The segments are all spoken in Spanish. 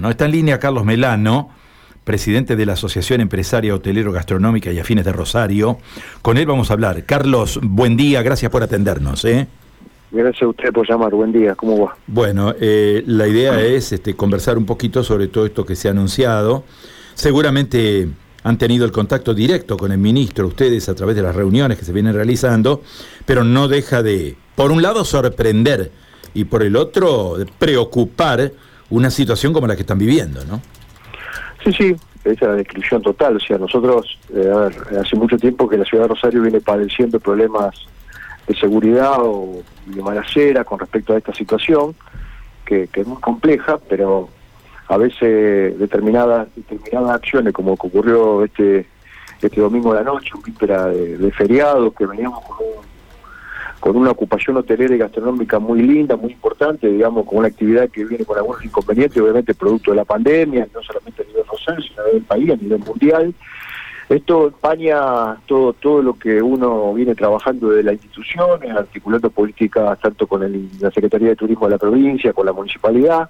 ¿no? Está en línea Carlos Melano, presidente de la Asociación Empresaria Hotelero Gastronómica y Afines de Rosario. Con él vamos a hablar. Carlos, buen día, gracias por atendernos. ¿eh? Gracias a usted por llamar, buen día, ¿cómo va? Bueno, eh, la idea es este, conversar un poquito sobre todo esto que se ha anunciado. Seguramente han tenido el contacto directo con el ministro, ustedes a través de las reuniones que se vienen realizando, pero no deja de, por un lado, sorprender y por el otro, preocupar una situación como la que están viviendo, ¿no? Sí, sí, esa es la descripción total. O sea, nosotros, eh, a ver, hace mucho tiempo que la ciudad de Rosario viene padeciendo problemas de seguridad o de malacera con respecto a esta situación, que, es muy compleja, pero a veces determinadas, determinadas acciones, como ocurrió este este domingo de la noche, víspera de, de feriado, que veníamos con un con una ocupación hotelera y gastronómica muy linda, muy importante, digamos, con una actividad que viene con algunos inconvenientes, obviamente producto de la pandemia, no solamente a nivel Rosario, sino a nivel país, a nivel mundial. Esto empaña todo, todo lo que uno viene trabajando de las instituciones, articulando políticas tanto con la Secretaría de Turismo de la provincia, con la municipalidad.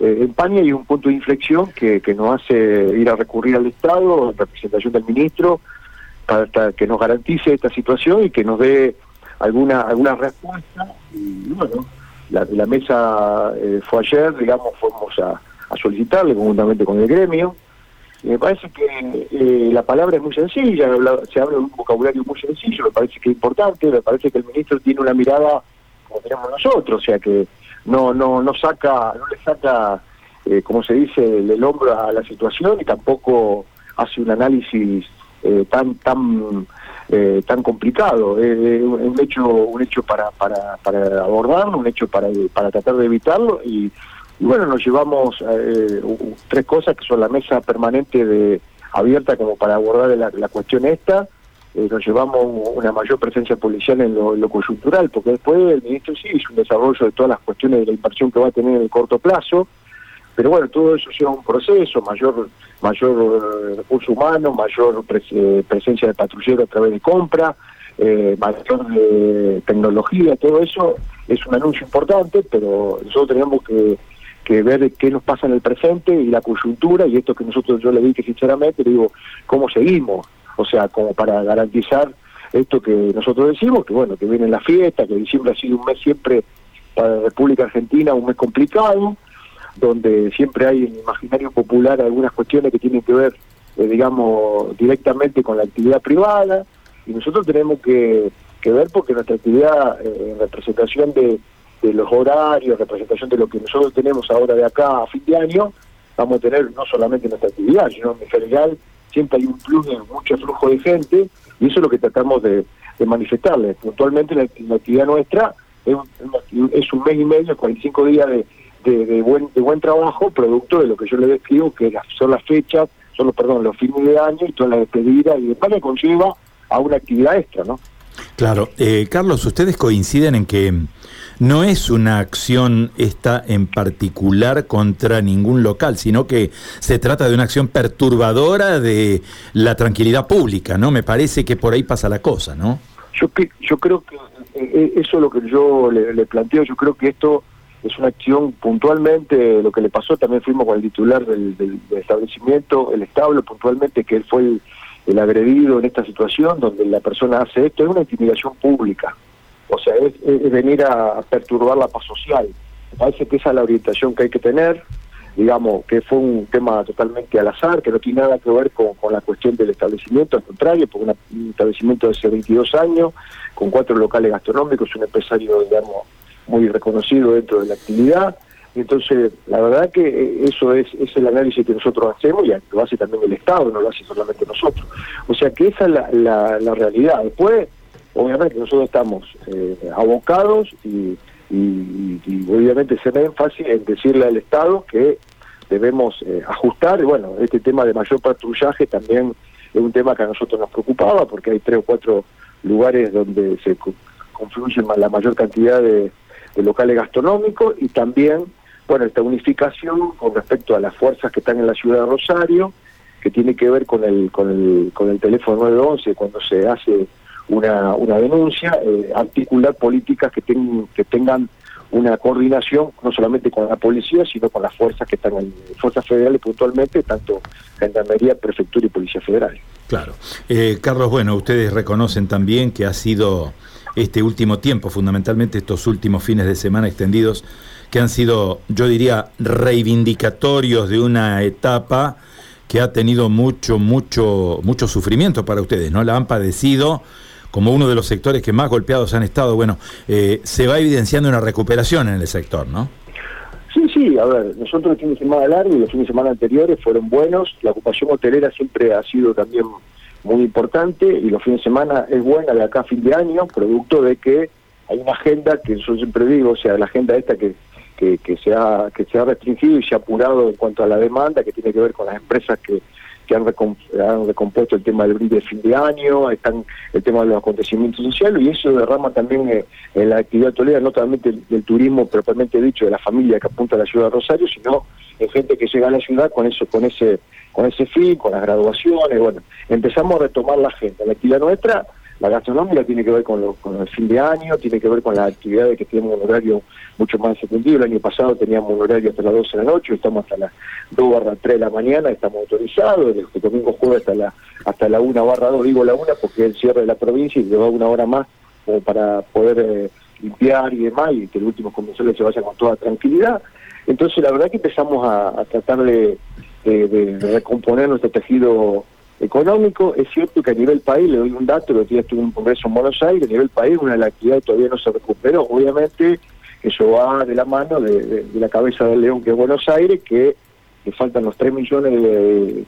Eh, empaña y un punto de inflexión que, que nos hace ir a recurrir al Estado, en representación del ministro, para que nos garantice esta situación y que nos dé alguna alguna respuesta y bueno la, mesa eh, fue ayer digamos fuimos a, a, solicitarle conjuntamente con el gremio. Me parece que eh, la palabra es muy sencilla se habla de un vocabulario muy sencillo me parece que es importante me parece que el ministro tiene una mirada como tenemos nosotros o sea que no no no saca no le saca eh, como se dice el, hombro a la situación y tampoco hace un análisis eh, tan tan eh, tan complicado. Es un hecho, un hecho para, para, para abordarlo, un hecho para, para tratar de evitarlo. Y, bueno, nos llevamos eh, tres cosas que son la mesa permanente de abierta como para abordar la, cuestión esta, eh, nos llevamos una mayor presencia policial en lo, coyuntural, porque después el ministro sí hizo un desarrollo de todas las cuestiones de la inversión que va a tener en el corto plazo, pero bueno, todo eso lleva un proceso, mayor mayor eh, recurso humano, mayor eh, presencia de patrullero a través de compra, eh, mayor tecnología, todo eso es un anuncio importante, pero nosotros tenemos que, que ver qué nos pasa en el presente y la coyuntura, y esto que nosotros yo le dije sinceramente, le digo, ¿cómo seguimos? O sea, como para garantizar esto que nosotros decimos, que bueno, que viene la fiesta, que diciembre ha sido un mes siempre para la República Argentina, un mes complicado, donde siempre hay en el imaginario popular algunas cuestiones que tienen que ver, eh, digamos, directamente con la actividad privada, y nosotros tenemos que, ver porque nuestra actividad eh, en representación de, los horarios, representación de lo que nosotros tenemos ahora de acá a fin de año, vamos a tener no solamente nuestra actividad, sino en general siempre hay un plus de mucho flujo de gente, y eso es lo que tratamos de, de manifestarles. Puntualmente la, actividad nuestra es un, es un mes y medio, 45 días de de, buen, de buen trabajo, producto de lo que yo le describo, que son las fechas, son los, perdón, los fines de año y toda la despedida, y después le conlleva a una actividad extra, ¿no? Claro. Eh, Carlos, ustedes coinciden en que no es una acción esta en particular contra ningún local, sino que se trata de una acción perturbadora de la tranquilidad pública, ¿no? Me parece que por ahí pasa la cosa, ¿no? Yo, yo creo que eh, eh, eso es lo que yo le planteo, yo creo que esto es una acción puntualmente, lo que le pasó, también fuimos con el titular del, establecimiento, el establo puntualmente, que él fue el, agredido en esta situación, donde la persona hace esto, es una intimidación pública, o sea, es, venir a perturbar la paz social. Me parece que esa es la orientación que hay que tener, digamos, que fue un tema totalmente al azar, que no tiene nada que ver con, la cuestión del establecimiento, al contrario, porque un establecimiento de hace 22 años, con cuatro locales gastronómicos, un empresario, digamos, muy reconocido dentro de la actividad. Entonces, la verdad que eh, eso es, es el análisis que nosotros hacemos y lo hace también el Estado, no lo hace solamente nosotros. O sea que esa es la, la, realidad. Después, obviamente, nosotros estamos eh, abocados y, y, obviamente se da énfasis en decirle al Estado que debemos eh, ajustar. Y bueno, este tema de mayor patrullaje también es un tema que a nosotros nos preocupaba porque hay tres o cuatro lugares donde se confluyen la mayor cantidad de de locales gastronómicos y también, bueno, esta unificación con respecto a las fuerzas que están en la ciudad de Rosario, que tiene que ver con el, con el, con el teléfono 911 cuando se hace una, una denuncia, eh, articular políticas que, que tengan una coordinación no solamente con la policía, sino con las fuerzas que están en fuerzas federales puntualmente, tanto Gendarmería, Prefectura y Policía Federal. Claro. Eh, Carlos, bueno, ustedes reconocen también que ha sido este último tiempo, fundamentalmente estos últimos fines de semana extendidos, que han sido, yo diría, reivindicatorios de una etapa que ha tenido mucho, mucho, mucho sufrimiento para ustedes, ¿no? La han padecido como uno de los sectores que más golpeados han estado. Bueno, eh, se va evidenciando una recuperación en el sector, ¿no? Sí, sí, a ver, nosotros el fin de semana largo y los fines de semana anteriores fueron buenos, la ocupación hotelera siempre ha sido también muy importante y los fines de semana es buena de acá a fin de año, producto de que hay una agenda que yo siempre digo, o sea, la agenda esta que, que, que, se, ha, que se ha restringido y se ha apurado en cuanto a la demanda, que tiene que ver con las empresas que, que han, recompuesto el tema del brinde de fin de año, están el tema de los acontecimientos sociales y eso derrama también eh, en la actividad hotelera, no solamente del, turismo propiamente dicho, de la familia que apunta a la ciudad de Rosario, sino en gente que llega a la ciudad con eso, con ese, con ese fin, con las graduaciones, bueno, empezamos a retomar la agenda. La actividad nuestra la gastronómica tiene que ver con, con el fin de año, tiene que ver con las actividades que tenemos un horario mucho más extendido. El año pasado teníamos un horario hasta las 12 de la noche, estamos hasta las 2 barra 3 de la mañana, estamos autorizados, el domingo jueves hasta la hasta la 1 barra 2, digo la 1 porque es el cierre de la provincia y lleva una hora más como para poder eh, limpiar y demás y que el último comensales se vaya con toda tranquilidad. Entonces la verdad que empezamos a, tratar de recomponer nuestro tejido económico. Es cierto que a nivel país, le doy un dato, otro día estuve en un congreso en Buenos Aires, a nivel país una de las actividades todavía no se recuperó. Obviamente eso va de la mano de, la cabeza del león que es Buenos Aires, que, que faltan los 3 millones de,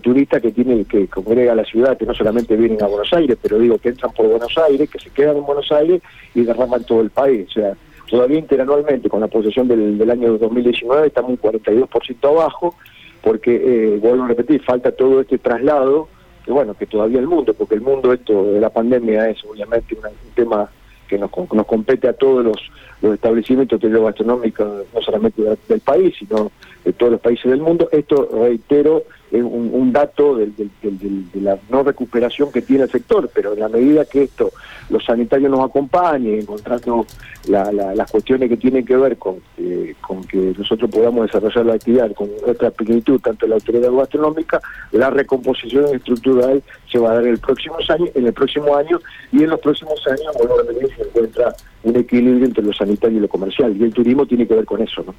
turistas que tiene que congrega la ciudad, que no solamente vienen a Buenos Aires, pero digo que entran por Buenos Aires, que se quedan en Buenos Aires y derraman todo el país. O sea, todavía interanualmente, con la posesión del, del año 2019, estamos un 42% abajo porque, eh, vuelvo a repetir, falta todo este traslado, que bueno, que todavía el mundo, porque el mundo esto de la pandemia es obviamente un tema que nos, nos compete a todos los, los establecimientos gastronómicos, no solamente del país, sino de todos los países del mundo. Esto, reitero, es un, dato de la no recuperación que tiene el sector, pero en la medida que esto, los sanitarios nos acompañen, encontrando las cuestiones que tienen que ver con, eh, con que nosotros podamos desarrollar la actividad con nuestra pequeñitud, tanto la autoridad gastronómica, la recomposición estructural se va a dar en el próximo año, en el próximo año y en los próximos años, bueno, se encuentra un equilibrio entre lo sanitario y lo comercial. Y el turismo tiene que ver con eso, ¿no?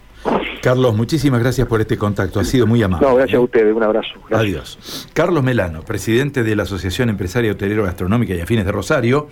Carlos, muchísimas gracias por este contacto. Ha sido muy amable. No, gracias a ustedes. Un abrazo. Adiós. Carlos Melano, presidente de la Asociación Empresaria Hotelero Gastronómica y Afines de Rosario.